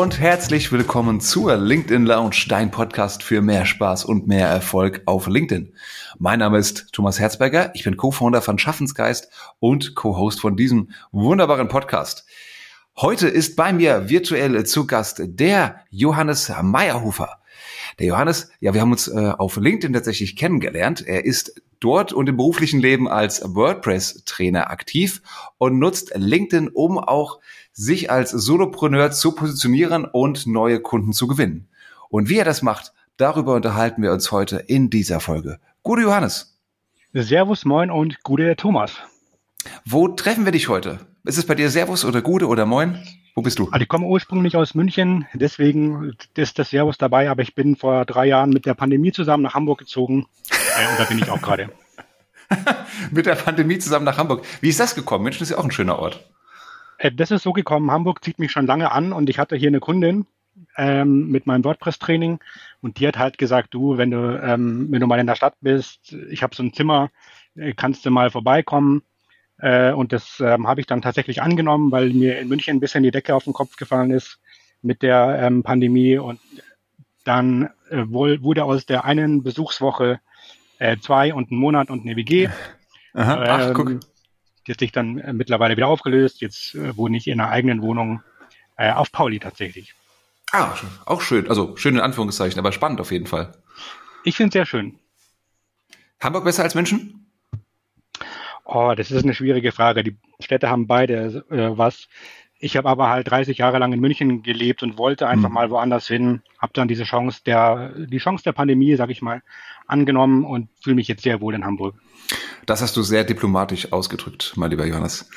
und herzlich willkommen zur LinkedIn Lounge, dein Podcast für mehr Spaß und mehr Erfolg auf LinkedIn. Mein Name ist Thomas Herzberger, ich bin Co-Founder von Schaffensgeist und Co-Host von diesem wunderbaren Podcast. Heute ist bei mir virtuell zu Gast der Johannes Meyerhofer. Der Johannes, ja, wir haben uns äh, auf LinkedIn tatsächlich kennengelernt. Er ist dort und im beruflichen Leben als WordPress-Trainer aktiv und nutzt LinkedIn, um auch sich als Solopreneur zu positionieren und neue Kunden zu gewinnen. Und wie er das macht, darüber unterhalten wir uns heute in dieser Folge. Gute Johannes. Servus, moin und gute Thomas. Wo treffen wir dich heute? Ist es bei dir Servus oder Gute oder Moin? Wo bist du? Also ich komme ursprünglich aus München, deswegen ist das Servus dabei, aber ich bin vor drei Jahren mit der Pandemie zusammen nach Hamburg gezogen äh, und da bin ich auch gerade. mit der Pandemie zusammen nach Hamburg. Wie ist das gekommen? München ist ja auch ein schöner Ort. Äh, das ist so gekommen, Hamburg zieht mich schon lange an und ich hatte hier eine Kundin ähm, mit meinem WordPress-Training und die hat halt gesagt, du, wenn du, ähm, wenn du mal in der Stadt bist, ich habe so ein Zimmer, äh, kannst du mal vorbeikommen äh, und das ähm, habe ich dann tatsächlich angenommen, weil mir in München ein bisschen die Decke auf den Kopf gefallen ist mit der ähm, Pandemie. Und dann äh, wohl, wurde aus der einen Besuchswoche äh, zwei und ein Monat und eine WG. Aha, ach, ähm, guck. Die hat sich dann äh, mittlerweile wieder aufgelöst. Jetzt äh, wohne ich in einer eigenen Wohnung äh, auf Pauli tatsächlich. Ah, auch schön. Also schön in Anführungszeichen, aber spannend auf jeden Fall. Ich finde es sehr schön. Hamburg besser als München? Oh, das ist eine schwierige Frage. Die Städte haben beide äh, was. Ich habe aber halt 30 Jahre lang in München gelebt und wollte einfach mhm. mal woanders hin. Habe dann diese Chance der, die Chance der Pandemie, sage ich mal, angenommen und fühle mich jetzt sehr wohl in Hamburg. Das hast du sehr diplomatisch ausgedrückt, mein lieber Johannes.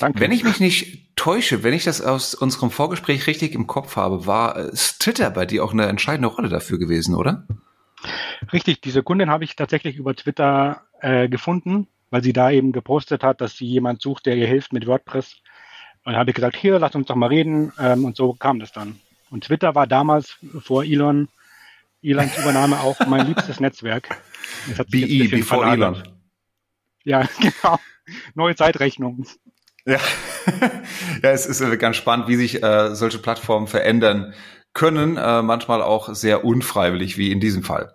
Danke. Wenn ich mich nicht täusche, wenn ich das aus unserem Vorgespräch richtig im Kopf habe, war Twitter bei dir auch eine entscheidende Rolle dafür gewesen, oder? Richtig, diese Kundin habe ich tatsächlich über Twitter äh, gefunden weil sie da eben gepostet hat, dass sie jemand sucht, der ihr hilft mit WordPress. Und habe ich gesagt, hier, lass uns doch mal reden. Ähm, und so kam das dann. Und Twitter war damals vor Elon, Elons Übernahme auch mein liebstes Netzwerk. BE, bevor Elon. Ja, genau. Neue Zeitrechnung. Ja. ja, es ist ganz spannend, wie sich äh, solche Plattformen verändern können, äh, manchmal auch sehr unfreiwillig, wie in diesem Fall.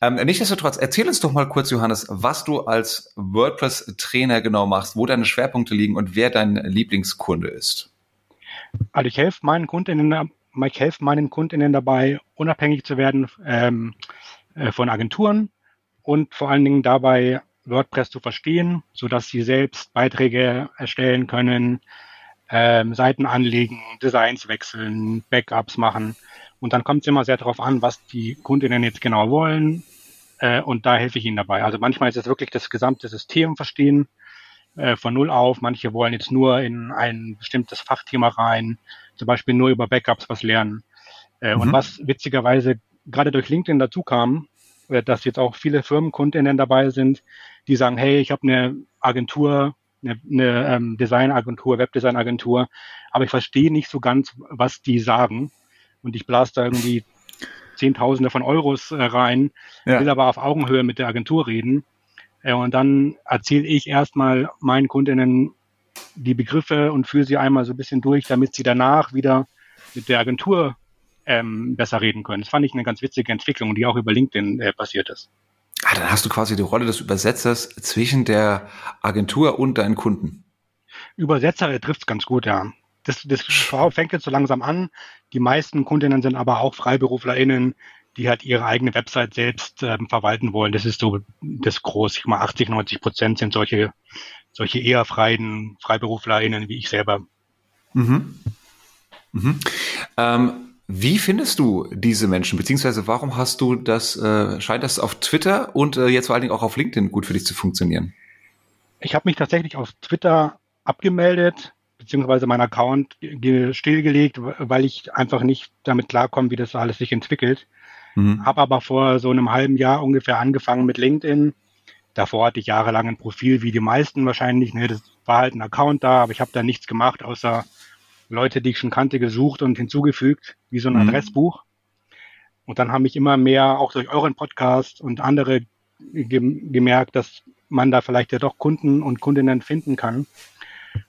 Ähm, nichtsdestotrotz, erzähl uns doch mal kurz, Johannes, was du als WordPress-Trainer genau machst, wo deine Schwerpunkte liegen und wer dein Lieblingskunde ist. Also ich helfe meinen Kundinnen, ich helfe meinen Kundinnen dabei, unabhängig zu werden ähm, äh, von Agenturen und vor allen Dingen dabei WordPress zu verstehen, so dass sie selbst Beiträge erstellen können, ähm, Seiten anlegen, Designs wechseln, Backups machen und dann kommt es immer sehr darauf an, was die Kundinnen jetzt genau wollen. Äh, und da helfe ich ihnen dabei. Also manchmal ist es wirklich das gesamte System verstehen äh, von null auf. Manche wollen jetzt nur in ein bestimmtes Fachthema rein, zum Beispiel nur über Backups was lernen. Äh, mhm. Und was witzigerweise gerade durch LinkedIn dazu kam, äh, dass jetzt auch viele Firmenkundinnen dabei sind, die sagen, hey, ich habe eine Agentur, eine, eine ähm, Designagentur, Webdesignagentur, aber ich verstehe nicht so ganz, was die sagen und ich blase da irgendwie Zehntausende von Euros äh, rein, ja. will aber auf Augenhöhe mit der Agentur reden. Äh, und dann erzähle ich erstmal meinen Kundinnen die Begriffe und führe sie einmal so ein bisschen durch, damit sie danach wieder mit der Agentur ähm, besser reden können. Das fand ich eine ganz witzige Entwicklung, die auch über LinkedIn äh, passiert ist. Ah, dann hast du quasi die Rolle des Übersetzers zwischen der Agentur und deinen Kunden. Übersetzer trifft es ganz gut, ja das, das fängt jetzt so langsam an. Die meisten Kundinnen sind aber auch FreiberuflerInnen, die halt ihre eigene Website selbst ähm, verwalten wollen. Das ist so das groß. Ich mal 80, 90 Prozent sind solche, solche eher freien FreiberuflerInnen wie ich selber. Mhm. Mhm. Ähm, wie findest du diese Menschen, beziehungsweise warum hast du das, äh, scheint das auf Twitter und äh, jetzt vor allen Dingen auch auf LinkedIn gut für dich zu funktionieren? Ich habe mich tatsächlich auf Twitter abgemeldet, beziehungsweise mein Account stillgelegt, weil ich einfach nicht damit klarkomme, wie das alles sich entwickelt. Mhm. Habe aber vor so einem halben Jahr ungefähr angefangen mit LinkedIn. Davor hatte ich jahrelang ein Profil, wie die meisten wahrscheinlich. Ne? Das war halt ein Account da, aber ich habe da nichts gemacht, außer Leute, die ich schon kannte, gesucht und hinzugefügt, wie so ein mhm. Adressbuch. Und dann habe ich immer mehr, auch durch euren Podcast und andere gemerkt, dass man da vielleicht ja doch Kunden und Kundinnen finden kann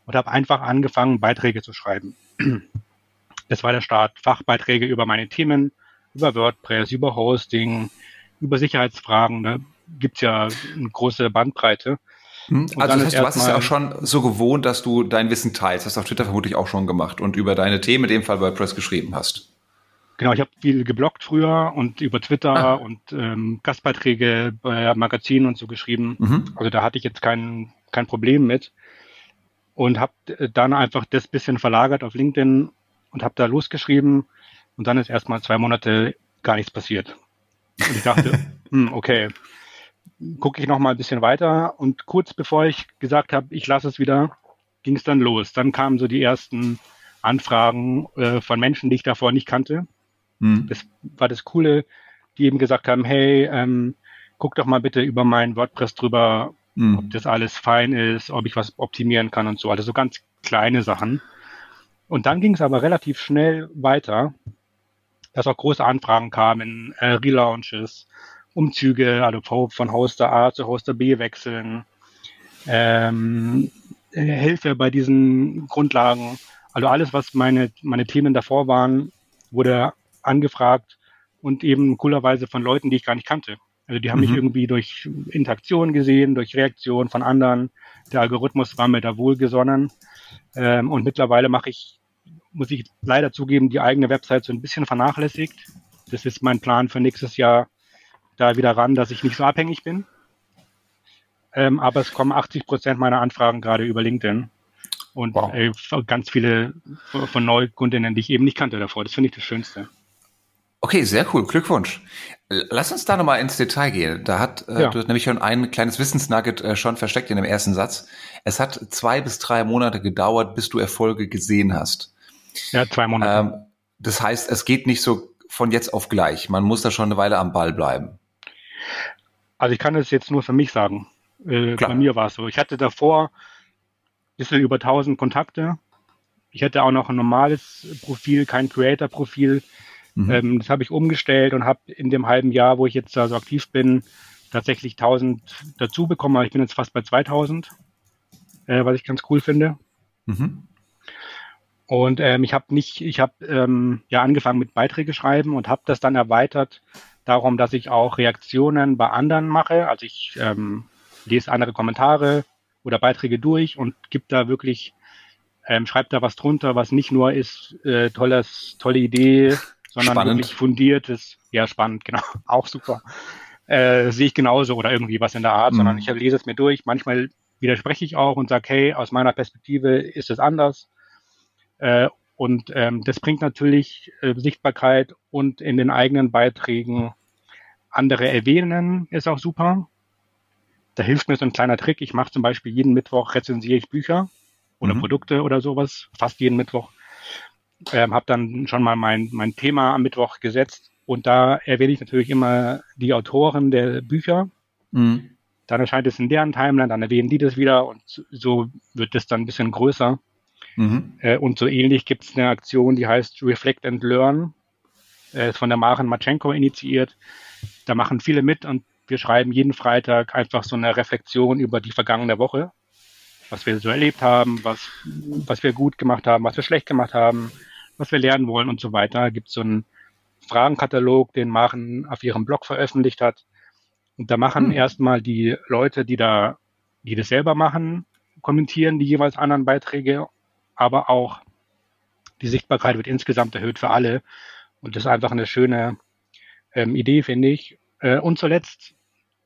und habe einfach angefangen, Beiträge zu schreiben. das war der Start. Fachbeiträge über meine Themen, über WordPress, über Hosting, über Sicherheitsfragen. Da gibt's ja eine große Bandbreite. Hm, also das heißt, du hast es ja auch schon so gewohnt, dass du dein Wissen teilst. Das hast du auf Twitter vermutlich auch schon gemacht und über deine Themen, in dem Fall WordPress, geschrieben hast. Genau, ich habe viel geblockt früher und über Twitter ah. und ähm, Gastbeiträge bei Magazinen und so geschrieben. Mhm. Also da hatte ich jetzt kein, kein Problem mit und habe dann einfach das bisschen verlagert auf LinkedIn und habe da losgeschrieben und dann ist erstmal zwei Monate gar nichts passiert. Und ich dachte, hm, okay, gucke ich noch mal ein bisschen weiter und kurz bevor ich gesagt habe, ich lasse es wieder, ging es dann los. Dann kamen so die ersten Anfragen äh, von Menschen, die ich davor nicht kannte. Hm. Das war das Coole, die eben gesagt haben, hey, ähm, guck doch mal bitte über mein WordPress drüber, hm. ob das alles fein ist, ob ich was optimieren kann und so. Also so ganz kleine Sachen. Und dann ging es aber relativ schnell weiter, dass auch große Anfragen kamen, äh, Relaunches, Umzüge, also von Hoster A zu Hoster B wechseln, ähm, Hilfe bei diesen Grundlagen. Also alles, was meine, meine Themen davor waren, wurde angefragt und eben coolerweise von Leuten, die ich gar nicht kannte. Also die haben mhm. mich irgendwie durch Interaktion gesehen, durch Reaktion von anderen. Der Algorithmus war mir da wohlgesonnen. Ähm, und mittlerweile mache ich, muss ich leider zugeben, die eigene Website so ein bisschen vernachlässigt. Das ist mein Plan für nächstes Jahr, da wieder ran, dass ich nicht so abhängig bin. Ähm, aber es kommen 80 Prozent meiner Anfragen gerade über LinkedIn. Und wow. äh, ganz viele von Neukundinnen, die ich eben nicht kannte davor. Das finde ich das Schönste. Okay, sehr cool. Glückwunsch. Lass uns da nochmal ins Detail gehen. Da hat äh, ja. du hast nämlich schon ein kleines Wissensnugget äh, schon versteckt in dem ersten Satz. Es hat zwei bis drei Monate gedauert, bis du Erfolge gesehen hast. Ja, zwei Monate. Ähm, das heißt, es geht nicht so von jetzt auf gleich. Man muss da schon eine Weile am Ball bleiben. Also ich kann das jetzt nur für mich sagen. Äh, bei mir war es so. Ich hatte davor ein bisschen über 1000 Kontakte. Ich hätte auch noch ein normales Profil, kein Creator-Profil. Mhm. Ähm, das habe ich umgestellt und habe in dem halben Jahr, wo ich jetzt da so aktiv bin, tatsächlich 1000 dazu bekommen. Aber ich bin jetzt fast bei 2000, äh, was ich ganz cool finde. Mhm. Und ähm, ich habe nicht, ich habe ähm, ja angefangen mit Beiträge schreiben und habe das dann erweitert darum, dass ich auch Reaktionen bei anderen mache. Also ich ähm, lese andere Kommentare oder Beiträge durch und gebe da wirklich, ähm, schreibe da was drunter, was nicht nur ist, äh, tolles, tolle Idee, sondern spannend. wirklich fundiertes, ja spannend, genau, auch super. Äh, sehe ich genauso oder irgendwie was in der Art, mhm. sondern ich lese es mir durch. Manchmal widerspreche ich auch und sage, hey, aus meiner Perspektive ist es anders. Äh, und ähm, das bringt natürlich äh, Sichtbarkeit und in den eigenen Beiträgen andere erwähnen, ist auch super. Da hilft mir so ein kleiner Trick. Ich mache zum Beispiel jeden Mittwoch rezensiere ich Bücher oder mhm. Produkte oder sowas, fast jeden Mittwoch ähm, habe dann schon mal mein, mein Thema am Mittwoch gesetzt und da erwähne ich natürlich immer die Autoren der Bücher. Mhm. Dann erscheint es in deren Timeline, dann erwähnen die das wieder und so wird es dann ein bisschen größer. Mhm. Äh, und so ähnlich gibt es eine Aktion, die heißt Reflect and Learn, äh, ist von der Maren Matschenko initiiert. Da machen viele mit und wir schreiben jeden Freitag einfach so eine Reflexion über die vergangene Woche, was wir so erlebt haben, was, was wir gut gemacht haben, was wir schlecht gemacht haben, was wir lernen wollen und so weiter. Gibt so einen Fragenkatalog, den Maren auf ihrem Blog veröffentlicht hat. Und da machen hm. erstmal die Leute, die da, die das selber machen, kommentieren die jeweils anderen Beiträge, aber auch die Sichtbarkeit wird insgesamt erhöht für alle. Und das ist einfach eine schöne ähm, Idee, finde ich. Äh, und zuletzt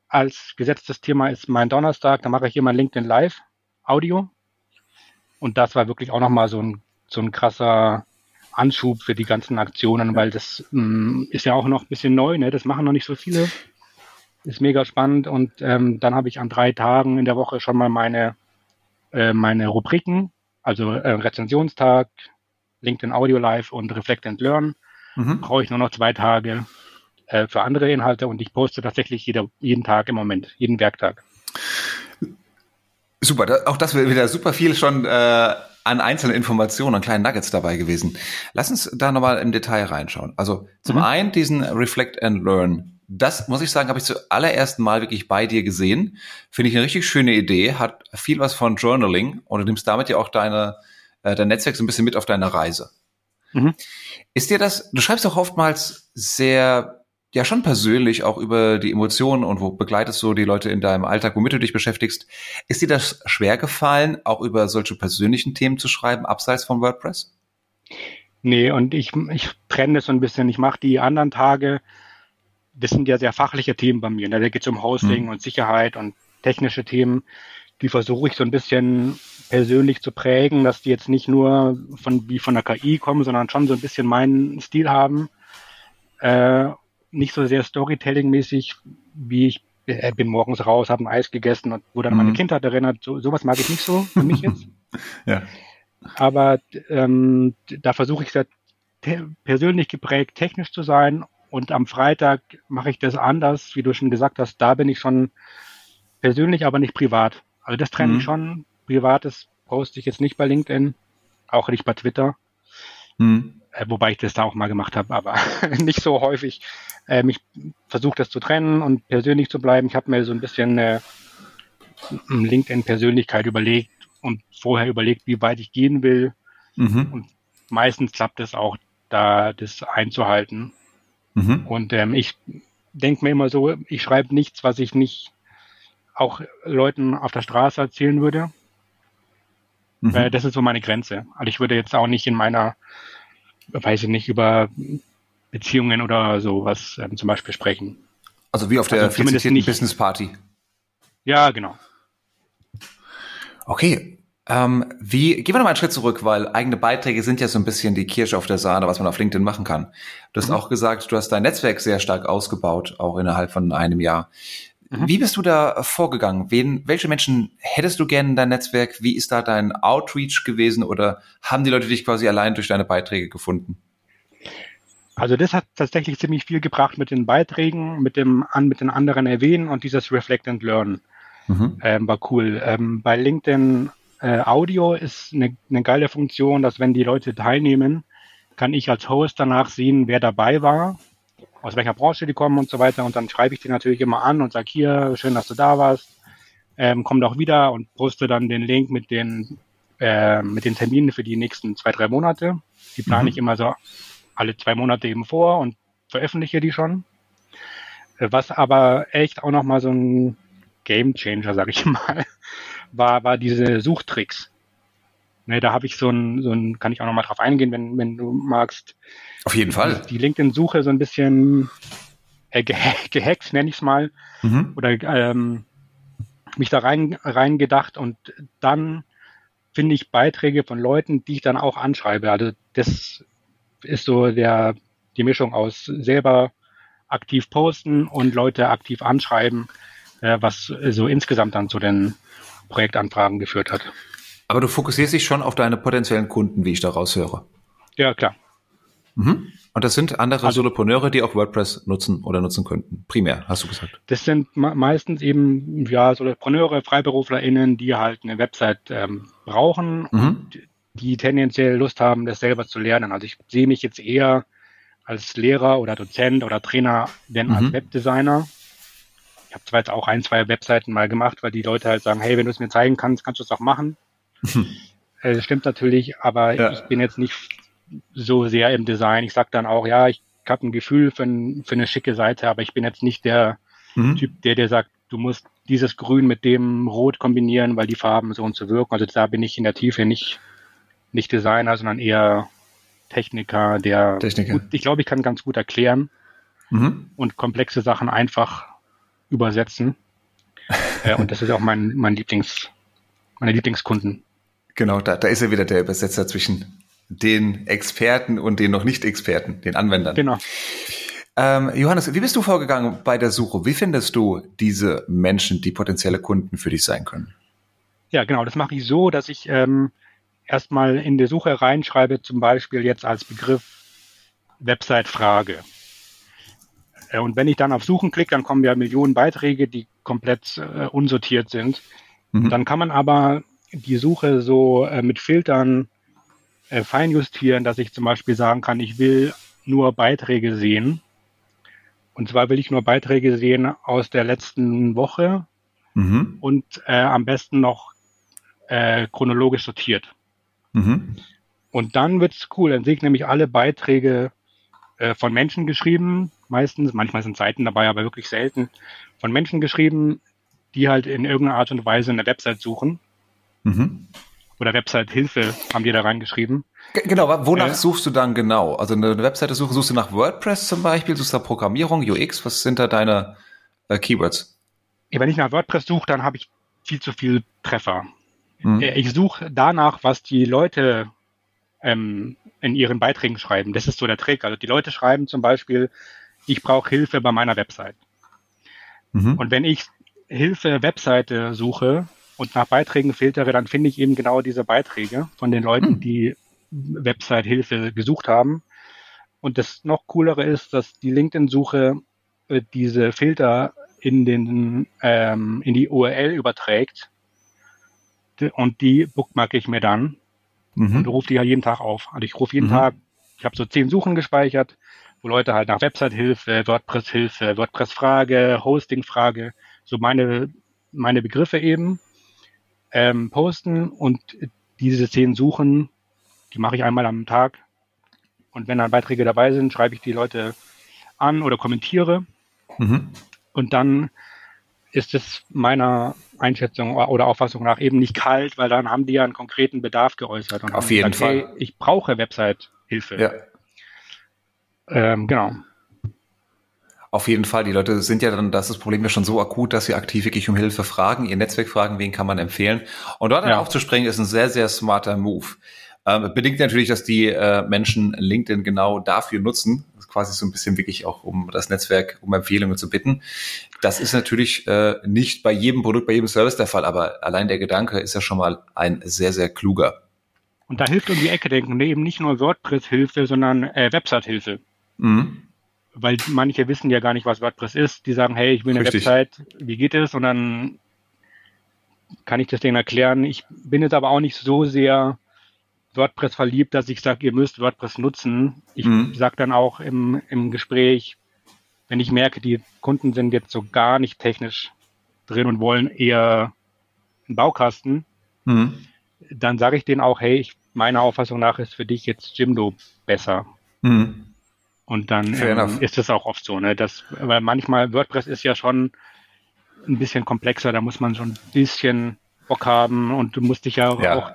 als gesetztes Thema ist mein Donnerstag, da mache ich immer LinkedIn Live Audio. Und das war wirklich auch nochmal so ein, so ein krasser Anschub für die ganzen Aktionen, weil das mh, mm, ist ja auch noch ein bisschen neu, ne? Das machen noch nicht so viele. Ist mega spannend und ähm, dann habe ich an drei Tagen in der Woche schon mal meine, äh, meine Rubriken, also äh, Rezensionstag, LinkedIn Audio Live und Reflect and Learn. Mhm. Brauche ich nur noch zwei Tage äh, für andere Inhalte und ich poste tatsächlich jeder, jeden Tag im Moment, jeden Werktag. Super, da, auch das wird wieder super viel schon äh, an einzelnen Informationen und kleinen Nuggets dabei gewesen. Lass uns da nochmal im Detail reinschauen. Also zum mhm. einen diesen Reflect and Learn. Das muss ich sagen, habe ich zuallererst Mal wirklich bei dir gesehen. Finde ich eine richtig schöne Idee, hat viel was von Journaling und du nimmst damit ja auch deine, äh, dein Netzwerk so ein bisschen mit auf deine Reise. Mhm. Ist dir das, du schreibst auch oftmals sehr, ja schon persönlich auch über die Emotionen und wo begleitest du die Leute in deinem Alltag, womit du dich beschäftigst. Ist dir das schwer gefallen, auch über solche persönlichen Themen zu schreiben, abseits von WordPress? Nee, und ich, ich trenne das so ein bisschen. Ich mache die anderen Tage, das sind ja sehr fachliche Themen bei mir. Ne? Da geht es um Hosting mhm. und Sicherheit und technische Themen. Die versuche ich so ein bisschen persönlich zu prägen, dass die jetzt nicht nur von wie von der KI kommen, sondern schon so ein bisschen meinen Stil haben. Äh, nicht so sehr Storytelling-mäßig, wie ich äh, bin morgens raus, habe ein Eis gegessen und wurde an meine mhm. Kindheit erinnert. So, sowas mag ich nicht so für mich jetzt. ja. Aber ähm, da versuche ich sehr persönlich geprägt, technisch zu sein. Und am Freitag mache ich das anders, wie du schon gesagt hast. Da bin ich schon persönlich, aber nicht privat. Also das trenne mhm. ich schon. Privates poste ich jetzt nicht bei LinkedIn, auch nicht bei Twitter. Mhm. Äh, wobei ich das da auch mal gemacht habe, aber nicht so häufig. Ähm, ich versuche das zu trennen und persönlich zu bleiben. Ich habe mir so ein bisschen äh, LinkedIn-Persönlichkeit überlegt, und vorher überlegt, wie weit ich gehen will. Mhm. Und meistens klappt es auch, da das einzuhalten. Mhm. Und ähm, ich denke mir immer so, ich schreibe nichts, was ich nicht auch Leuten auf der Straße erzählen würde. Mhm. Äh, das ist so meine Grenze. Also ich würde jetzt auch nicht in meiner, weiß ich nicht, über Beziehungen oder sowas ähm, zum Beispiel sprechen. Also wie auf der also Business Party. Ja, genau. Okay. Ähm, wie, gehen wir noch mal einen Schritt zurück, weil eigene Beiträge sind ja so ein bisschen die Kirsche auf der Sahne, was man auf LinkedIn machen kann. Du hast mhm. auch gesagt, du hast dein Netzwerk sehr stark ausgebaut, auch innerhalb von einem Jahr. Mhm. Wie bist du da vorgegangen? Wen, welche Menschen hättest du gerne in dein Netzwerk? Wie ist da dein Outreach gewesen oder haben die Leute dich quasi allein durch deine Beiträge gefunden? Also das hat tatsächlich ziemlich viel gebracht mit den Beiträgen, mit dem an mit den anderen erwähnen und dieses Reflect and Learn mhm. ähm, war cool. Ähm, bei LinkedIn äh, Audio ist eine, eine geile Funktion, dass wenn die Leute teilnehmen, kann ich als Host danach sehen, wer dabei war, aus welcher Branche die kommen und so weiter. Und dann schreibe ich die natürlich immer an und sage hier, schön, dass du da warst. Ähm, komm doch wieder und poste dann den Link mit den, äh, mit den Terminen für die nächsten zwei, drei Monate. Die plane mhm. ich immer so alle zwei Monate eben vor und veröffentliche die schon. Äh, was aber echt auch nochmal so ein Game Changer, sag ich mal, war, war diese Suchtricks. Ne, da habe ich so ein, so ein, kann ich auch nochmal drauf eingehen, wenn, wenn du magst. Auf jeden Fall. Die LinkedIn-Suche so ein bisschen äh, gehackt, nenne ich es mal. Mhm. Oder ähm, mich da rein, rein gedacht und dann finde ich Beiträge von Leuten, die ich dann auch anschreibe. Also das ist so der, die Mischung aus selber aktiv posten und Leute aktiv anschreiben äh, was so insgesamt dann zu den Projektanfragen geführt hat. Aber du fokussierst dich schon auf deine potenziellen Kunden, wie ich daraus höre. Ja, klar. Mhm. Und das sind andere also, Solopreneure, die auch WordPress nutzen oder nutzen könnten. Primär, hast du gesagt. Das sind meistens eben ja Solopreneure, FreiberuflerInnen, die halt eine Website ähm, brauchen mhm. und die tendenziell Lust haben, das selber zu lernen. Also ich sehe mich jetzt eher als Lehrer oder Dozent oder Trainer denn mhm. als Webdesigner. Ich habe zwar jetzt auch ein, zwei Webseiten mal gemacht, weil die Leute halt sagen, hey, wenn du es mir zeigen kannst, kannst du es auch machen. äh, das stimmt natürlich, aber ja. ich bin jetzt nicht so sehr im Design. Ich sage dann auch, ja, ich habe ein Gefühl für, ein, für, eine schicke Seite, aber ich bin jetzt nicht der mhm. Typ, der dir sagt, du musst dieses Grün mit dem Rot kombinieren, weil die Farben so und so wirken. Also da bin ich in der Tiefe nicht, nicht Designer, sondern eher Techniker, der Techniker. Gut, ich glaube, ich kann ganz gut erklären mhm. und komplexe Sachen einfach übersetzen. äh, und das ist auch mein, mein Lieblings, meine Lieblingskunden. Genau, da, da ist er wieder der Übersetzer zwischen den Experten und den noch nicht Experten, den Anwendern. Genau. Ähm, Johannes, wie bist du vorgegangen bei der Suche? Wie findest du diese Menschen, die potenzielle Kunden für dich sein können? Ja, genau, das mache ich so, dass ich ähm, erstmal in die Suche reinschreibe, zum Beispiel jetzt als Begriff Website-Frage. Äh, und wenn ich dann auf Suchen klicke, dann kommen ja Millionen Beiträge, die komplett äh, unsortiert sind. Mhm. Dann kann man aber die Suche so äh, mit Filtern äh, feinjustieren, dass ich zum Beispiel sagen kann, ich will nur Beiträge sehen. Und zwar will ich nur Beiträge sehen aus der letzten Woche mhm. und äh, am besten noch äh, chronologisch sortiert. Mhm. Und dann wird's cool. Dann sehe ich nämlich alle Beiträge äh, von Menschen geschrieben, meistens. Manchmal sind Seiten dabei, aber wirklich selten. Von Menschen geschrieben, die halt in irgendeiner Art und Weise eine Website suchen. Mhm. Oder Website-Hilfe haben die da reingeschrieben. Genau, wonach äh, suchst du dann genau? Also eine Webseite suchen, suchst du nach WordPress zum Beispiel, suchst du nach Programmierung, UX, was sind da deine äh, Keywords? Wenn ich nach WordPress suche, dann habe ich viel zu viel Treffer. Mhm. Äh, ich suche danach, was die Leute ähm, in ihren Beiträgen schreiben. Das ist so der Trick. Also die Leute schreiben zum Beispiel, ich brauche Hilfe bei meiner Website. Mhm. Und wenn ich Hilfe Webseite suche und nach Beiträgen filtere, dann finde ich eben genau diese Beiträge von den Leuten, mhm. die Website Hilfe gesucht haben. Und das noch coolere ist, dass die LinkedIn-Suche äh, diese Filter in den ähm, in die URL überträgt und die bookmarke ich mir dann mhm. und rufe die ja jeden Tag auf. Also ich rufe jeden mhm. Tag, ich habe so zehn Suchen gespeichert, wo Leute halt nach Website-Hilfe, WordPress-Hilfe, WordPress-Frage, Hosting-Frage, so meine, meine Begriffe eben ähm, posten und diese zehn Suchen, die mache ich einmal am Tag. Und wenn dann Beiträge dabei sind, schreibe ich die Leute an oder kommentiere. Mhm. Und dann ist es meiner Einschätzung oder Auffassung nach eben nicht kalt, weil dann haben die ja einen konkreten Bedarf geäußert. Und Auf jeden gesagt, Fall. Hey, ich brauche Website-Hilfe. Ja. Ähm, genau. Auf jeden Fall. Die Leute sind ja dann, das ist das Problem ja schon so akut, dass sie aktiv wirklich um Hilfe fragen, ihr Netzwerk fragen, wen kann man empfehlen. Und dort dann ja. aufzuspringen, ist ein sehr, sehr smarter Move. Ähm, bedingt natürlich, dass die äh, Menschen LinkedIn genau dafür nutzen, quasi so ein bisschen wirklich auch um das Netzwerk, um Empfehlungen zu bitten. Das ist natürlich äh, nicht bei jedem Produkt, bei jedem Service der Fall, aber allein der Gedanke ist ja schon mal ein sehr, sehr kluger. Und da hilft um die Ecke denken, eben nicht nur WordPress-Hilfe, sondern äh, Website-Hilfe. Mhm. Weil manche wissen ja gar nicht, was WordPress ist. Die sagen, hey, ich will eine Richtig. Website, wie geht es? Und dann kann ich das denen erklären. Ich bin jetzt aber auch nicht so sehr WordPress verliebt, dass ich sage, ihr müsst WordPress nutzen. Ich mhm. sage dann auch im, im Gespräch, wenn ich merke, die Kunden sind jetzt so gar nicht technisch drin und wollen eher einen Baukasten, mhm. dann sage ich denen auch, hey, ich, meiner Auffassung nach ist für dich jetzt Jimdo besser. Mhm. Und dann ähm, ist es auch oft so, ne? dass, weil manchmal WordPress ist ja schon ein bisschen komplexer, da muss man schon ein bisschen Bock haben und du musst dich ja, ja. auch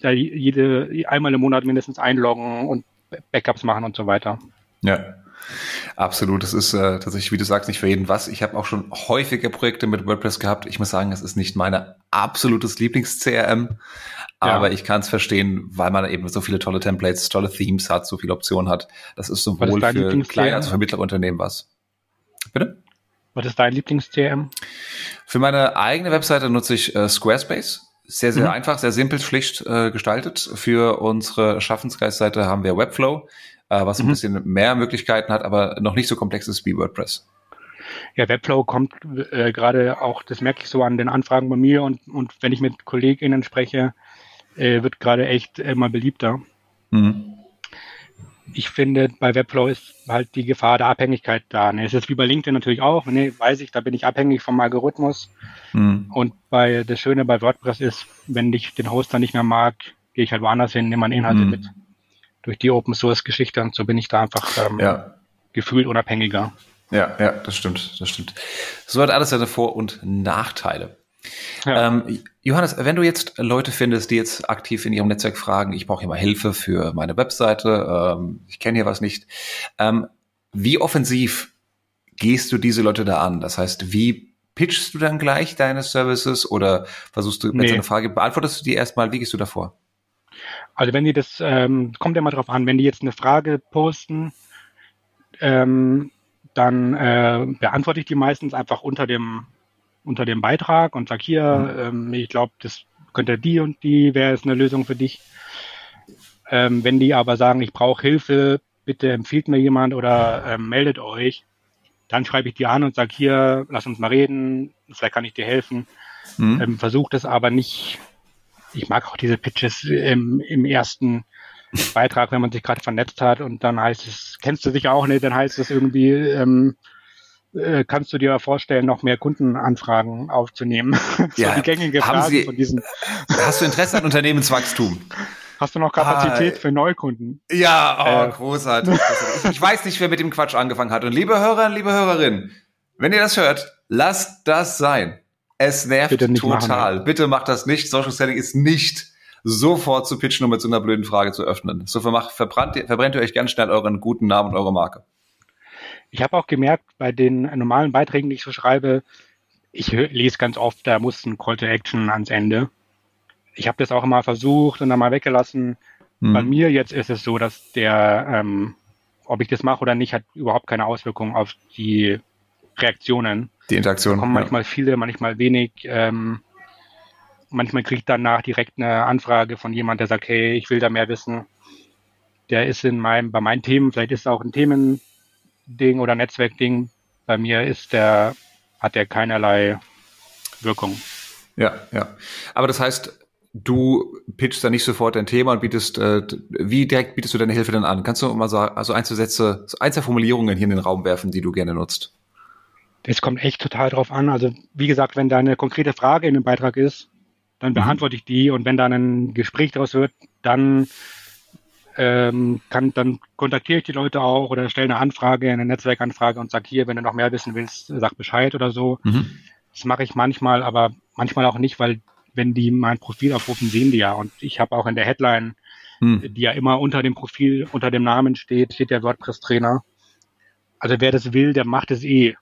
da jede, einmal im Monat mindestens einloggen und Backups machen und so weiter. Ja. Absolut, das ist äh, tatsächlich, wie du sagst, nicht für jeden was. Ich habe auch schon häufige Projekte mit WordPress gehabt. Ich muss sagen, es ist nicht meine absolutes Lieblings-CRM, aber ja. ich kann es verstehen, weil man eben so viele tolle Templates, tolle Themes hat, so viele Optionen hat. Das ist sowohl ist für kleine als auch für mittlere Unternehmen was. Bitte? Was ist dein Lieblings-CRM? Für meine eigene Webseite nutze ich äh, Squarespace. Sehr, sehr mhm. einfach, sehr simpel, schlicht äh, gestaltet. Für unsere Schaffensgeist-Seite haben wir Webflow, äh, was mhm. ein bisschen mehr Möglichkeiten hat, aber noch nicht so komplex ist wie WordPress. Ja, Webflow kommt äh, gerade auch, das merke ich so an den Anfragen bei mir und, und wenn ich mit KollegInnen spreche, äh, wird gerade echt immer beliebter. Mhm ich finde, bei Webflow ist halt die Gefahr der Abhängigkeit da. Ne? Es ist wie bei LinkedIn natürlich auch. Ne? Weiß ich, da bin ich abhängig vom Algorithmus. Mhm. Und bei das Schöne bei WordPress ist, wenn ich den Hoster nicht mehr mag, gehe ich halt woanders hin, nehme meine Inhalte mhm. mit. Durch die Open Source Geschichte und so bin ich da einfach ähm, ja. gefühlt unabhängiger. Ja, ja, das stimmt, das stimmt. So hat alles seine Vor- und Nachteile. Ja. Ähm, Johannes, wenn du jetzt Leute findest, die jetzt aktiv in ihrem Netzwerk fragen, ich brauche hier mal Hilfe für meine Webseite, ähm, ich kenne hier was nicht, ähm, wie offensiv gehst du diese Leute da an? Das heißt, wie pitchst du dann gleich deine Services oder versuchst du mit nee. so einer Frage, beantwortest du die erstmal, wie gehst du davor? Also wenn die das, ähm, kommt ja mal drauf an, wenn die jetzt eine Frage posten, ähm, dann äh, beantworte ich die meistens einfach unter dem unter dem Beitrag und sag hier, mhm. ähm, ich glaube, das könnte die und die wäre es eine Lösung für dich. Ähm, wenn die aber sagen, ich brauche Hilfe, bitte empfiehlt mir jemand oder ähm, meldet euch, dann schreibe ich die an und sage hier, lass uns mal reden, vielleicht kann ich dir helfen. Mhm. Ähm, Versuch das aber nicht. Ich mag auch diese Pitches im, im ersten Beitrag, wenn man sich gerade vernetzt hat und dann heißt es, kennst du dich auch nicht, dann heißt es irgendwie, ähm, äh, kannst du dir vorstellen, noch mehr Kundenanfragen aufzunehmen? Ja, die gängige Frage Sie, von diesen. Hast du Interesse an Unternehmenswachstum? Hast du noch Kapazität ah, für Neukunden? Ja, oh, äh. großartig. ich weiß nicht, wer mit dem Quatsch angefangen hat. Und liebe Hörer, liebe Hörerinnen, wenn ihr das hört, lasst das sein. Es nervt Bitte total. Machen, Bitte macht das nicht. Social Selling ist nicht sofort zu pitchen und mit so einer blöden Frage zu öffnen. So verbrennt, verbrennt ihr euch ganz schnell euren guten Namen und eure Marke. Ich habe auch gemerkt, bei den normalen Beiträgen, die ich so schreibe, ich lese ganz oft, da muss ein Call to Action ans Ende. Ich habe das auch immer versucht und dann mal weggelassen. Mhm. Bei mir jetzt ist es so, dass der, ähm, ob ich das mache oder nicht, hat überhaupt keine Auswirkung auf die Reaktionen. Die Interaktion. Da kommen manchmal ja. viele, manchmal wenig. Ähm, manchmal kriege ich danach direkt eine Anfrage von jemand, der sagt, hey, ich will da mehr wissen. Der ist in meinem, bei meinen Themen, vielleicht ist es auch ein Themending oder Netzwerkding. Bei mir ist der, hat der keinerlei Wirkung. Ja, ja. Aber das heißt, du pitchst da nicht sofort dein Thema und bietest, äh, wie direkt bietest du deine Hilfe dann an? Kannst du mal sagen, also ein, zwei Sätze, ein, zwei Formulierungen hier in den Raum werfen, die du gerne nutzt? Das kommt echt total drauf an. Also, wie gesagt, wenn da eine konkrete Frage in dem Beitrag ist, dann mhm. beantworte ich die und wenn dann ein Gespräch daraus wird, dann ähm, kann, dann kontaktiere ich die Leute auch oder stelle eine Anfrage, eine Netzwerkanfrage und sage hier, wenn du noch mehr wissen willst, sag Bescheid oder so. Mhm. Das mache ich manchmal, aber manchmal auch nicht, weil wenn die mein Profil aufrufen, sehen die ja. Und ich habe auch in der Headline, mhm. die ja immer unter dem Profil, unter dem Namen steht, steht der WordPress-Trainer. Also wer das will, der macht es eh.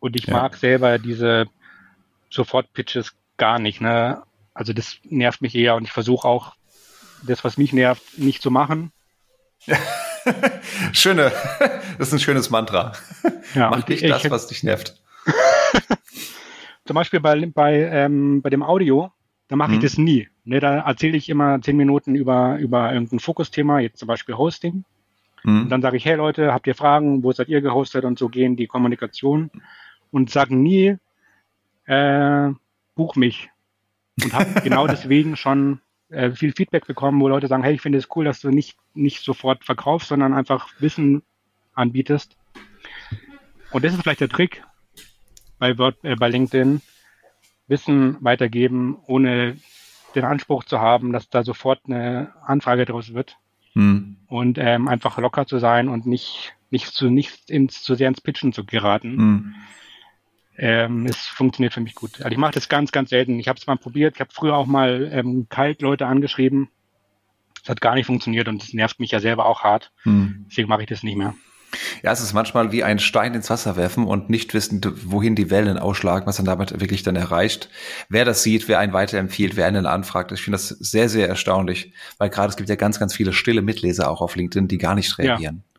Und ich ja. mag selber diese Sofort-Pitches gar nicht. Ne? Also das nervt mich eher und ich versuche auch, das, was mich nervt, nicht zu machen. Schöne, das ist ein schönes Mantra. Ja, Mach nicht ich, das, was dich nervt. Zum Beispiel bei, bei, ähm, bei dem Audio, da mache mhm. ich das nie. Ne, da erzähle ich immer zehn Minuten über, über irgendein Fokusthema, jetzt zum Beispiel Hosting. Mhm. Und dann sage ich, hey Leute, habt ihr Fragen, wo seid ihr gehostet und so gehen die Kommunikation und sagen nie, äh, buch mich und habe genau deswegen schon äh, viel Feedback bekommen, wo Leute sagen, hey, ich finde es cool, dass du nicht, nicht sofort verkaufst, sondern einfach Wissen anbietest. Und das ist vielleicht der Trick bei, Word, äh, bei LinkedIn, Wissen weitergeben, ohne den Anspruch zu haben, dass da sofort eine Anfrage draus wird. Hm. Und ähm, einfach locker zu sein und nicht, nicht, zu, nicht ins, zu sehr ins Pitchen zu geraten. Hm ähm, es funktioniert für mich gut. Also ich mache das ganz, ganz selten. Ich habe es mal probiert. Ich habe früher auch mal ähm, kalt Leute angeschrieben. Das hat gar nicht funktioniert und das nervt mich ja selber auch hart. Hm. Deswegen mache ich das nicht mehr. Ja, es ist manchmal wie ein Stein ins Wasser werfen und nicht wissen, wohin die Wellen ausschlagen, was man damit wirklich dann erreicht. Wer das sieht, wer einen weiterempfiehlt, wer einen anfragt, ich finde das sehr, sehr erstaunlich, weil gerade es gibt ja ganz, ganz viele stille Mitleser auch auf LinkedIn, die gar nicht reagieren. Ja.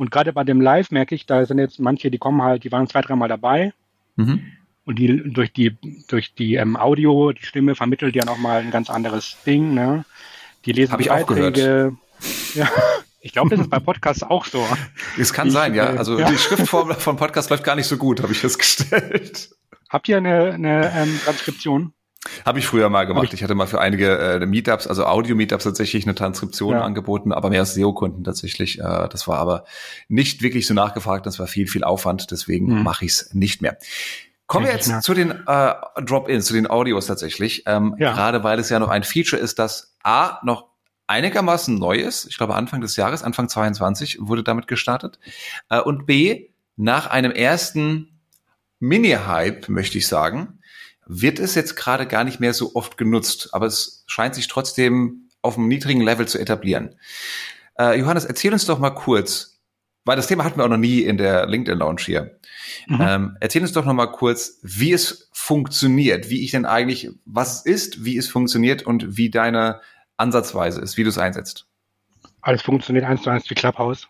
Und gerade bei dem Live merke ich, da sind jetzt manche, die kommen halt, die waren zwei, dreimal dabei. Mhm. Und die durch die durch die ähm, Audio, die Stimme vermittelt ja nochmal ein ganz anderes Ding. Ne? Die lesen Hab ich auch gehört. Ja, ich glaube, das ist bei Podcasts auch so. Es kann ich, sein, ja. Äh, also ja. die Schriftform von Podcast läuft gar nicht so gut, habe ich festgestellt. Habt ihr eine, eine ähm, Transkription? Habe ich früher mal gemacht. Ich, ich, hatte mal für einige äh, Meetups, also Audio-Meetups tatsächlich eine Transkription ja. angeboten, aber mehr als SEO-Kunden tatsächlich. Äh, das war aber nicht wirklich so nachgefragt. Das war viel, viel Aufwand. Deswegen hm. mache ich es nicht mehr. Kommen wir jetzt zu den äh, Drop-ins, zu den Audios tatsächlich. Ähm, ja. Gerade weil es ja noch ein Feature ist, das A noch einigermaßen neu ist. Ich glaube Anfang des Jahres, Anfang 22 wurde damit gestartet. Äh, und B nach einem ersten Mini-Hype, möchte ich sagen, wird es jetzt gerade gar nicht mehr so oft genutzt, aber es scheint sich trotzdem auf einem niedrigen Level zu etablieren. Äh, Johannes, erzähl uns doch mal kurz, weil das Thema hatten wir auch noch nie in der LinkedIn Lounge hier. Mhm. Ähm, erzähl uns doch noch mal kurz, wie es funktioniert, wie ich denn eigentlich, was es ist, wie es funktioniert und wie deine Ansatzweise ist, wie du es einsetzt. Alles funktioniert eins zu eins wie Clubhouse.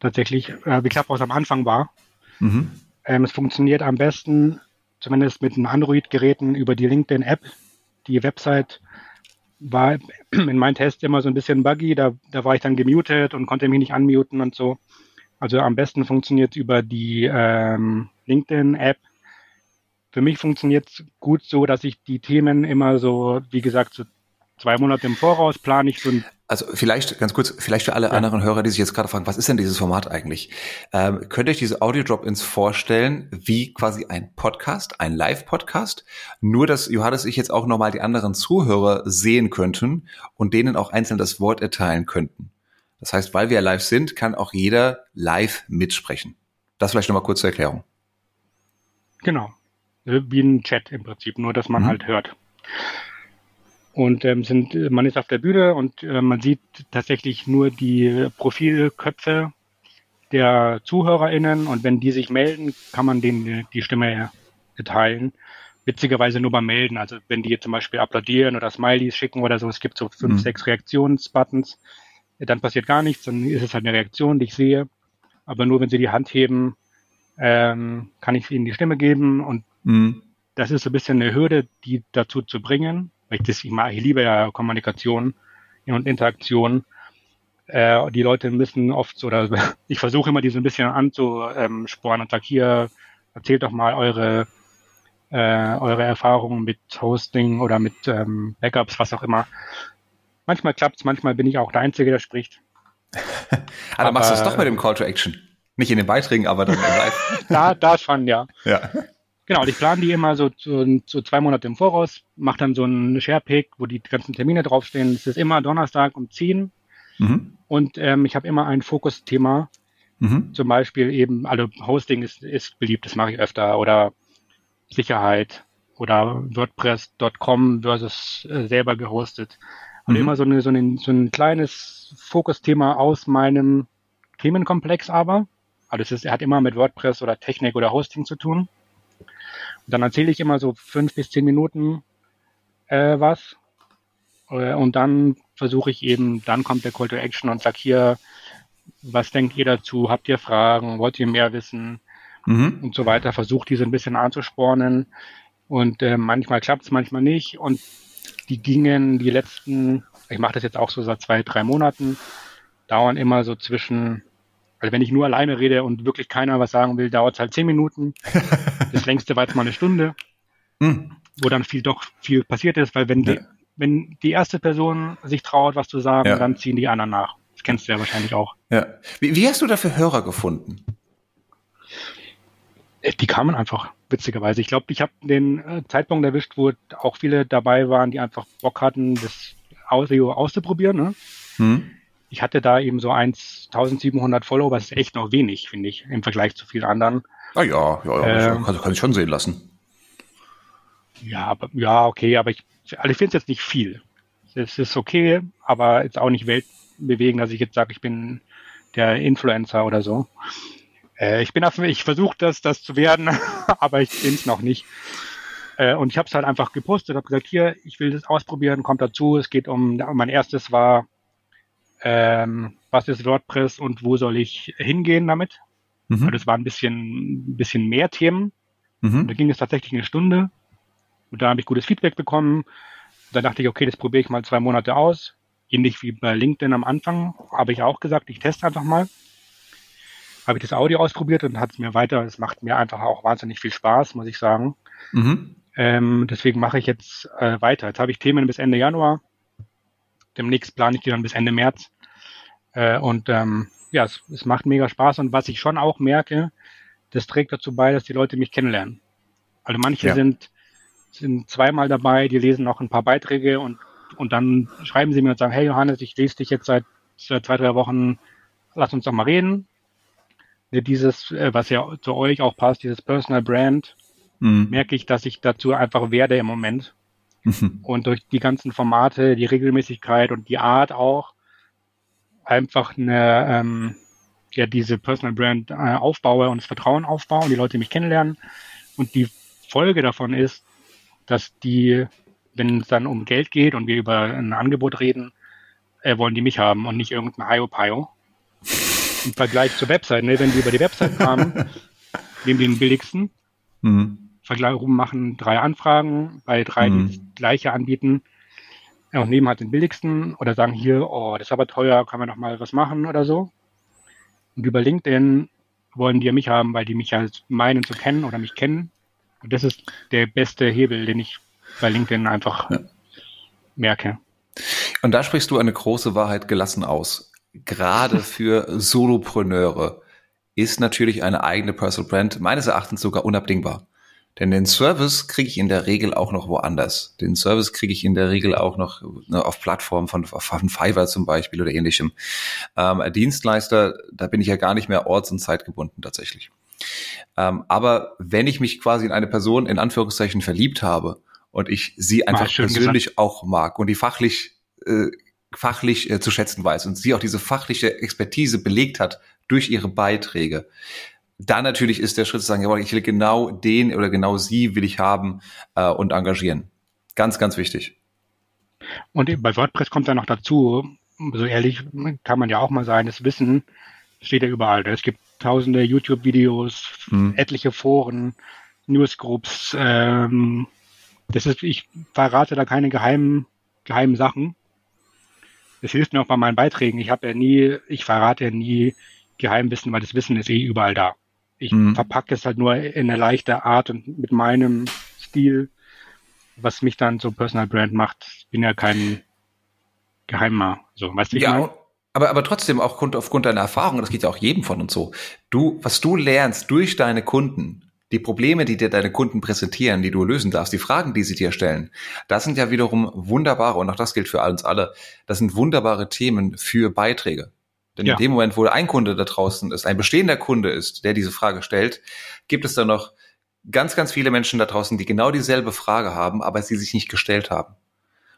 Tatsächlich, äh, wie Clubhouse am Anfang war. Mhm. Ähm, es funktioniert am besten zumindest mit den Android-Geräten über die LinkedIn-App. Die Website war in meinem Test immer so ein bisschen buggy. Da, da war ich dann gemutet und konnte mich nicht unmuten und so. Also am besten funktioniert es über die ähm, LinkedIn-App. Für mich funktioniert es gut so, dass ich die Themen immer so, wie gesagt, so zwei Monate im Voraus plane ich so ein also vielleicht ganz kurz, vielleicht für alle ja. anderen Hörer, die sich jetzt gerade fragen, was ist denn dieses Format eigentlich? Ähm, könnt ihr euch diese Audio-Drop-ins vorstellen, wie quasi ein Podcast, ein Live-Podcast, nur dass Johannes ich jetzt auch nochmal die anderen Zuhörer sehen könnten und denen auch einzeln das Wort erteilen könnten. Das heißt, weil wir live sind, kann auch jeder live mitsprechen. Das vielleicht nochmal kurz zur Erklärung. Genau. Wie ein Chat im Prinzip, nur dass man mhm. halt hört. Und ähm, sind, man ist auf der Bühne und äh, man sieht tatsächlich nur die Profilköpfe der ZuhörerInnen und wenn die sich melden, kann man denen die Stimme erteilen. Witzigerweise nur beim Melden. Also wenn die zum Beispiel applaudieren oder Smileys schicken oder so, es gibt so fünf, mhm. sechs Reaktionsbuttons, dann passiert gar nichts, dann ist es halt eine Reaktion, die ich sehe. Aber nur wenn sie die Hand heben, ähm, kann ich ihnen die Stimme geben und mhm. das ist so ein bisschen eine Hürde, die dazu zu bringen, weil ich das, ich, mag, ich liebe ja Kommunikation und Interaktion. Äh, die Leute müssen oft, oder ich versuche immer, die so ein bisschen anzusporen und sage, hier, erzählt doch mal eure, äh, eure Erfahrungen mit Hosting oder mit ähm, Backups, was auch immer. Manchmal klappt's, manchmal bin ich auch der Einzige, der spricht. ah, dann machst du es doch mit dem Call to Action. Nicht in den Beiträgen, aber dann Live. da, da schon, ja. Ja. Genau, ich plane die immer so, so, so zwei Monate im Voraus, mache dann so einen Share-Pick, wo die ganzen Termine draufstehen. Es ist immer Donnerstag um 10 mhm. und ähm, ich habe immer ein Fokusthema. Mhm. Zum Beispiel eben, also Hosting ist, ist beliebt, das mache ich öfter, oder Sicherheit oder WordPress.com versus äh, selber gehostet. Also mhm. immer so, eine, so, ein, so ein kleines Fokusthema aus meinem Themenkomplex aber. Also es ist, er hat immer mit WordPress oder Technik oder Hosting zu tun. Und dann erzähle ich immer so fünf bis zehn Minuten äh, was. Äh, und dann versuche ich eben, dann kommt der Call to Action und sag hier, was denkt ihr dazu? Habt ihr Fragen? Wollt ihr mehr wissen? Mhm. Und so weiter. Versucht diese ein bisschen anzuspornen. Und äh, manchmal klappt es, manchmal nicht. Und die gingen die letzten, ich mache das jetzt auch so seit zwei, drei Monaten, dauern immer so zwischen also wenn ich nur alleine rede und wirklich keiner was sagen will, dauert es halt zehn Minuten. das längste war jetzt mal eine Stunde, hm. wo dann viel doch viel passiert ist, weil wenn, ja. die, wenn die erste Person sich traut, was zu sagen, ja. dann ziehen die anderen nach. Das kennst du ja wahrscheinlich auch. Ja. Wie, wie hast du dafür Hörer gefunden? Äh, die kamen einfach, witzigerweise. Ich glaube, ich habe den äh, Zeitpunkt erwischt, wo auch viele dabei waren, die einfach Bock hatten, das Audio auszuprobieren. Ne? Hm ich hatte da eben so 1700 Follower, das ist echt noch wenig, finde ich, im Vergleich zu vielen anderen. Ah ja, ja, ja ähm, kann, kann, ich schon sehen lassen. Ja, aber, ja, okay, aber ich, also ich finde es jetzt nicht viel. Es ist okay, aber jetzt auch nicht weltbewegend, dass ich jetzt sage, ich bin der Influencer oder so. Äh, ich bin dafür, ich versuche das, das zu werden, aber ich bin es noch nicht. Äh, und ich habe es halt einfach gepostet, habe gesagt, hier, ich will das ausprobieren, kommt dazu. Es geht um, mein erstes war ähm, was ist WordPress und wo soll ich hingehen damit. Mhm. Also es war ein bisschen, ein bisschen mehr Themen. Mhm. Da ging es tatsächlich eine Stunde. Und da habe ich gutes Feedback bekommen. Da dachte ich, okay, das probiere ich mal zwei Monate aus. Ähnlich wie bei LinkedIn am Anfang habe ich auch gesagt, ich teste einfach mal. Habe ich das Audio ausprobiert und hat es mir weiter, es macht mir einfach auch wahnsinnig viel Spaß, muss ich sagen. Mhm. Ähm, deswegen mache ich jetzt äh, weiter. Jetzt habe ich Themen bis Ende Januar. Demnächst plane ich die dann bis Ende März. Äh, und ähm, ja, es, es macht mega Spaß. Und was ich schon auch merke, das trägt dazu bei, dass die Leute mich kennenlernen. Also manche ja. sind, sind zweimal dabei, die lesen noch ein paar Beiträge und, und dann schreiben sie mir und sagen, hey Johannes, ich lese dich jetzt seit, seit zwei, drei Wochen, lass uns doch mal reden. Dieses, äh, was ja zu euch auch passt, dieses Personal Brand, mhm. merke ich, dass ich dazu einfach werde im Moment. Mhm. Und durch die ganzen Formate, die Regelmäßigkeit und die Art auch, einfach eine, ähm, ja, diese Personal Brand äh, aufbaue und das Vertrauen aufbaue und die Leute mich kennenlernen. Und die Folge davon ist, dass die, wenn es dann um Geld geht und wir über ein Angebot reden, äh, wollen die mich haben und nicht irgendein Hayo-Payo. Im Vergleich zur Website, ne? wenn die über die Website kamen, nehmen die den billigsten. Mhm. Vergleich machen drei Anfragen, bei drei, mhm. die das gleiche anbieten und nehmen halt den billigsten oder sagen hier, oh, das ist aber teuer, kann man noch mal was machen oder so. Und über LinkedIn wollen die ja mich haben, weil die mich halt meinen zu kennen oder mich kennen. Und das ist der beste Hebel, den ich bei LinkedIn einfach ja. merke. Und da sprichst du eine große Wahrheit gelassen aus. Gerade für Solopreneure ist natürlich eine eigene Personal Brand meines Erachtens sogar unabdingbar. Denn den Service kriege ich in der Regel auch noch woanders. Den Service kriege ich in der Regel auch noch ne, auf Plattformen von, von Fiverr zum Beispiel oder ähnlichem. Ähm, Dienstleister, da bin ich ja gar nicht mehr orts- und zeitgebunden tatsächlich. Ähm, aber wenn ich mich quasi in eine Person in Anführungszeichen verliebt habe und ich sie einfach persönlich gesagt. auch mag und die fachlich äh, fachlich äh, zu schätzen weiß und sie auch diese fachliche Expertise belegt hat durch ihre Beiträge, dann natürlich ist der Schritt zu sagen, jawohl, ich will genau den oder genau sie will ich haben äh, und engagieren. Ganz, ganz wichtig. Und bei WordPress kommt dann noch dazu, so ehrlich kann man ja auch mal sein, das Wissen steht ja überall. Es gibt tausende YouTube-Videos, hm. etliche Foren, Newsgroups. Ähm, das ist, ich verrate da keine geheimen, geheimen Sachen. Das hilft mir auch bei meinen Beiträgen. Ich habe ja nie, ich verrate ja nie Geheimwissen, weil das Wissen ist eh überall da. Ich mhm. verpacke es halt nur in eine leichte Art und mit meinem Stil, was mich dann so Personal Brand macht. Ich bin ja kein Geheimer. So, weißt du, ja, meine? aber, aber trotzdem auch aufgrund deiner Erfahrung, das geht ja auch jedem von uns so. Du, was du lernst durch deine Kunden, die Probleme, die dir deine Kunden präsentieren, die du lösen darfst, die Fragen, die sie dir stellen, das sind ja wiederum wunderbare, und auch das gilt für uns alle, das sind wunderbare Themen für Beiträge. Denn ja. in dem Moment, wo ein Kunde da draußen ist, ein bestehender Kunde ist, der diese Frage stellt, gibt es da noch ganz, ganz viele Menschen da draußen, die genau dieselbe Frage haben, aber sie sich nicht gestellt haben.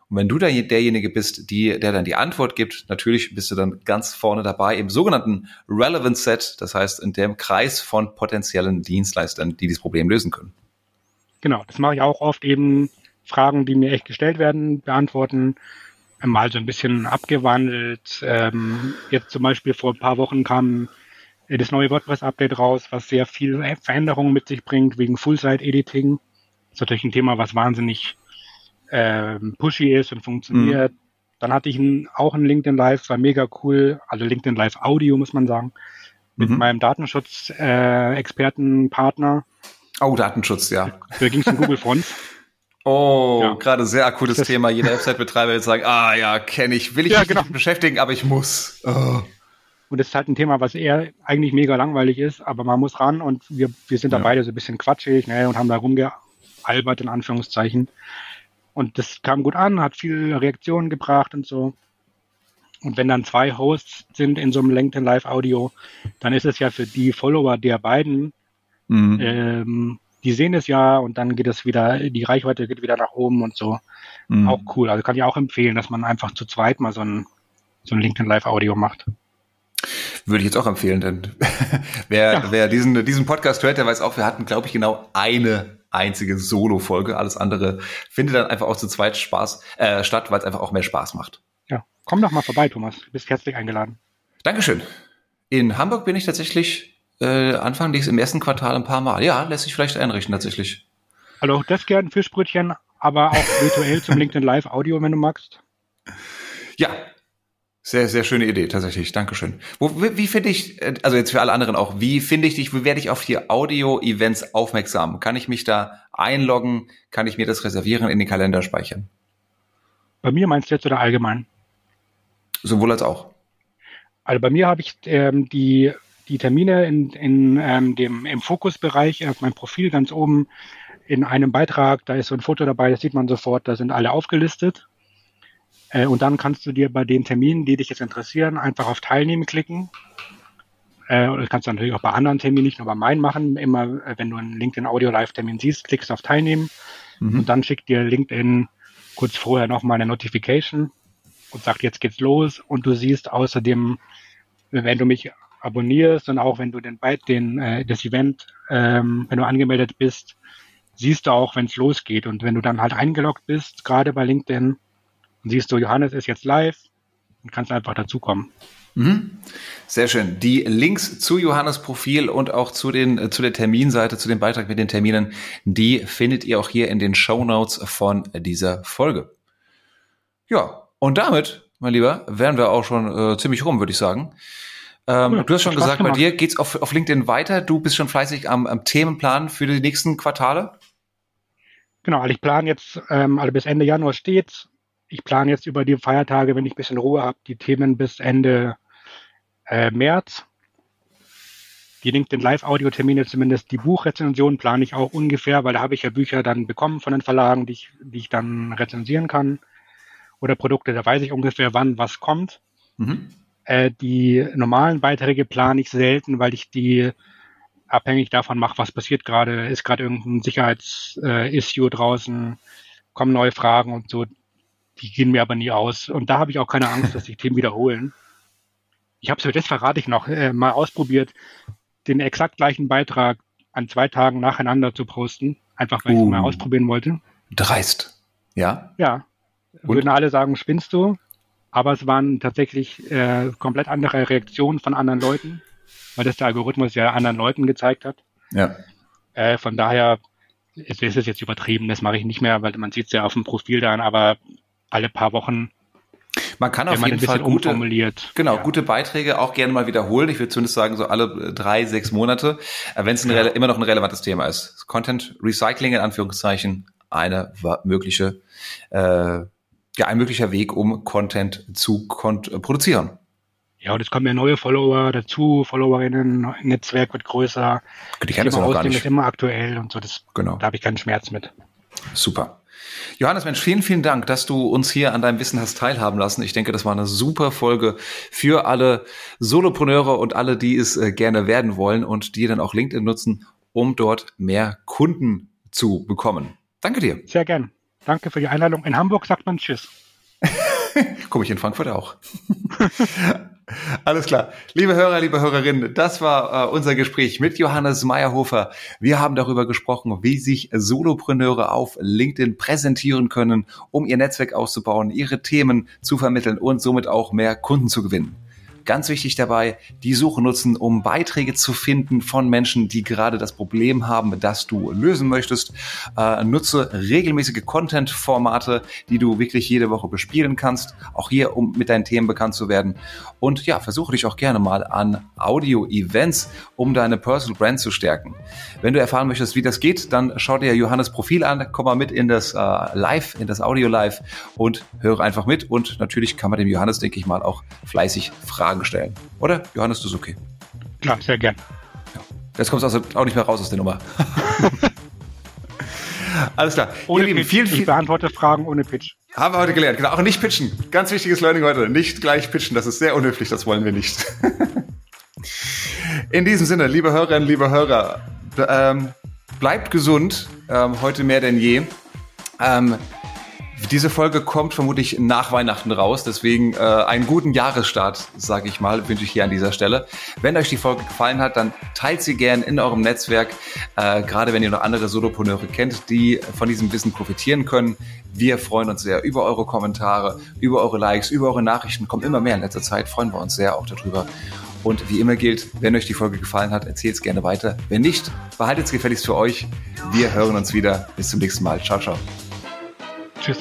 Und wenn du da derjenige bist, die, der dann die Antwort gibt, natürlich bist du dann ganz vorne dabei im sogenannten Relevant Set, das heißt in dem Kreis von potenziellen Dienstleistern, die dieses Problem lösen können. Genau, das mache ich auch oft eben Fragen, die mir echt gestellt werden, beantworten mal so ein bisschen abgewandelt. Ähm, jetzt zum Beispiel vor ein paar Wochen kam das neue WordPress-Update raus, was sehr viel Veränderungen mit sich bringt wegen Full-Site-Editing. Das ist natürlich ein Thema, was wahnsinnig ähm, pushy ist und funktioniert. Mhm. Dann hatte ich ein, auch ein LinkedIn Live, war mega cool, also LinkedIn Live Audio, muss man sagen, mit mhm. meinem Datenschutz-Experten-Partner. Äh, oh, Datenschutz, ja. Da ging es um Google Fonts. Oh, ja. gerade sehr akutes das Thema. Jeder Website-Betreiber wird sagen, ah ja, kenne ich, will ich ja, mich genau. nicht beschäftigen, aber ich muss. Oh. Und das ist halt ein Thema, was eher eigentlich mega langweilig ist, aber man muss ran und wir, wir sind da ja. beide so ein bisschen quatschig ne, und haben da rumgealbert, in Anführungszeichen. Und das kam gut an, hat viele Reaktionen gebracht und so. Und wenn dann zwei Hosts sind in so einem LinkedIn Live Audio, dann ist es ja für die Follower der beiden mhm. ähm, die sehen es ja und dann geht es wieder, die Reichweite geht wieder nach oben und so. Mhm. Auch cool. Also kann ich auch empfehlen, dass man einfach zu zweit mal so ein, so ein LinkedIn Live Audio macht. Würde ich jetzt auch empfehlen, denn wer, ja. wer diesen, diesen Podcast hört, der weiß auch, wir hatten, glaube ich, genau eine einzige Solo-Folge. Alles andere findet dann einfach auch zu zweit Spaß äh, statt, weil es einfach auch mehr Spaß macht. Ja, komm doch mal vorbei, Thomas. Du bist herzlich eingeladen. Dankeschön. In Hamburg bin ich tatsächlich äh, Anfang des im ersten Quartal ein paar Mal. Ja, lässt sich vielleicht einrichten tatsächlich. Also auch das gern Fischbrötchen, aber auch virtuell zum LinkedIn Live Audio, wenn du magst. Ja, sehr, sehr schöne Idee, tatsächlich. Dankeschön. Wo, wie, wie finde ich, äh, also jetzt für alle anderen auch, wie finde ich dich, wie werde ich auf die Audio-Events aufmerksam? Kann ich mich da einloggen? Kann ich mir das reservieren, in den Kalender speichern? Bei mir meinst du jetzt oder allgemein? Sowohl als auch. Also bei mir habe ich ähm, die die Termine in, in ähm, dem, im Fokusbereich auf meinem Profil ganz oben in einem Beitrag, da ist so ein Foto dabei, das sieht man sofort, da sind alle aufgelistet. Äh, und dann kannst du dir bei den Terminen, die dich jetzt interessieren, einfach auf Teilnehmen klicken. Äh, das kannst du natürlich auch bei anderen Terminen, nicht nur bei meinen machen. Immer, äh, wenn du einen LinkedIn Audio Live Termin siehst, klickst auf Teilnehmen mhm. und dann schickt dir LinkedIn kurz vorher nochmal eine Notification und sagt, jetzt geht's los. Und du siehst außerdem, wenn du mich abonnierst und auch wenn du den, den äh, das Event, ähm, wenn du angemeldet bist, siehst du auch, wenn es losgeht. Und wenn du dann halt eingeloggt bist, gerade bei LinkedIn, siehst du, Johannes ist jetzt live und kannst einfach dazukommen. Mhm. Sehr schön. Die Links zu Johannes Profil und auch zu den äh, zu der Terminseite, zu dem Beitrag mit den Terminen, die findet ihr auch hier in den Show Notes von dieser Folge. Ja, und damit, mein Lieber, wären wir auch schon äh, ziemlich rum, würde ich sagen. Ähm, cool, du hast schon gesagt, bei dir geht's auf, auf LinkedIn weiter. Du bist schon fleißig am, am Themenplan für die nächsten Quartale. Genau, also ich plane jetzt, ähm, also bis Ende Januar steht's. ich plane jetzt über die Feiertage, wenn ich ein bisschen Ruhe habe, die Themen bis Ende äh, März. Die LinkedIn Live-Audio-Termine, zumindest die Buchrezension, plane ich auch ungefähr, weil da habe ich ja Bücher dann bekommen von den Verlagen, die ich, die ich dann rezensieren kann. Oder Produkte, da weiß ich ungefähr, wann was kommt. Mhm. Äh, die normalen Beiträge plane ich selten, weil ich die abhängig davon mache, was passiert gerade. Ist gerade irgendein Sicherheitsissue äh, draußen, kommen neue Fragen und so. Die gehen mir aber nie aus. Und da habe ich auch keine Angst, dass sich Themen wiederholen. Ich habe es, das verrate ich noch, äh, mal ausprobiert, den exakt gleichen Beitrag an zwei Tagen nacheinander zu posten. Einfach weil uh, ich es mal ausprobieren wollte. Dreist. Ja? Ja. Und? Würden alle sagen, spinnst du? Aber es waren tatsächlich äh, komplett andere Reaktionen von anderen Leuten, weil das der Algorithmus ja anderen Leuten gezeigt hat. Ja. Äh, von daher ist, ist es jetzt übertrieben, das mache ich nicht mehr, weil man sieht es ja auf dem Profil dann, aber alle paar Wochen man kann auf man jeden Fall gute, genau, ja. gute Beiträge auch gerne mal wiederholen. Ich würde zumindest sagen, so alle drei, sechs Monate, äh, wenn es ja. immer noch ein relevantes Thema ist. Content Recycling in Anführungszeichen, eine mögliche, äh, ja, ein möglicher Weg, um Content zu kon produzieren. Ja, und es kommen ja neue Follower dazu, Followerinnen, Netzwerk wird größer. Die kennen das ja noch gar nicht. ist immer aktuell und so, das, genau. da habe ich keinen Schmerz mit. Super. Johannes, Mensch, vielen, vielen Dank, dass du uns hier an deinem Wissen hast teilhaben lassen. Ich denke, das war eine super Folge für alle Solopreneure und alle, die es äh, gerne werden wollen und die dann auch LinkedIn nutzen, um dort mehr Kunden zu bekommen. Danke dir. Sehr gern. Danke für die Einladung. In Hamburg sagt man Tschüss. Komme ich in Frankfurt auch. Alles klar. Liebe Hörer, liebe Hörerinnen, das war äh, unser Gespräch mit Johannes Meyerhofer. Wir haben darüber gesprochen, wie sich Solopreneure auf LinkedIn präsentieren können, um ihr Netzwerk auszubauen, ihre Themen zu vermitteln und somit auch mehr Kunden zu gewinnen. Ganz wichtig dabei, die Suche nutzen, um Beiträge zu finden von Menschen, die gerade das Problem haben, das du lösen möchtest. Äh, nutze regelmäßige Content-Formate, die du wirklich jede Woche bespielen kannst. Auch hier, um mit deinen Themen bekannt zu werden. Und ja, versuche dich auch gerne mal an Audio-Events, um deine Personal Brand zu stärken. Wenn du erfahren möchtest, wie das geht, dann schau dir Johannes Profil an, komm mal mit in das äh, Live, in das Audio-Live und höre einfach mit. Und natürlich kann man dem Johannes, denke ich mal, auch fleißig fragen Fragen stellen. Oder? Johannes, okay. Klar, sehr gern. Ja. Jetzt kommst du also auch nicht mehr raus aus der Nummer. Alles klar. Ohne Lieben, vielen, vielen, ich beantworte Fragen ohne Pitch. Haben wir heute gelernt. Genau, auch nicht pitchen. Ganz wichtiges Learning heute. Nicht gleich pitchen. Das ist sehr unhöflich. Das wollen wir nicht. In diesem Sinne, liebe Hörerinnen, liebe Hörer, ähm, bleibt gesund. Ähm, heute mehr denn je. Ähm, diese Folge kommt vermutlich nach Weihnachten raus, deswegen äh, einen guten Jahresstart, sage ich mal, wünsche ich hier an dieser Stelle. Wenn euch die Folge gefallen hat, dann teilt sie gern in eurem Netzwerk, äh, gerade wenn ihr noch andere Solopreneure kennt, die von diesem Wissen profitieren können. Wir freuen uns sehr über eure Kommentare, über eure Likes, über eure Nachrichten. Kommen immer mehr in letzter Zeit, freuen wir uns sehr auch darüber. Und wie immer gilt, wenn euch die Folge gefallen hat, erzählt es gerne weiter. Wenn nicht, behaltet es gefälligst für euch. Wir hören uns wieder. Bis zum nächsten Mal. Ciao, ciao. Tschüss.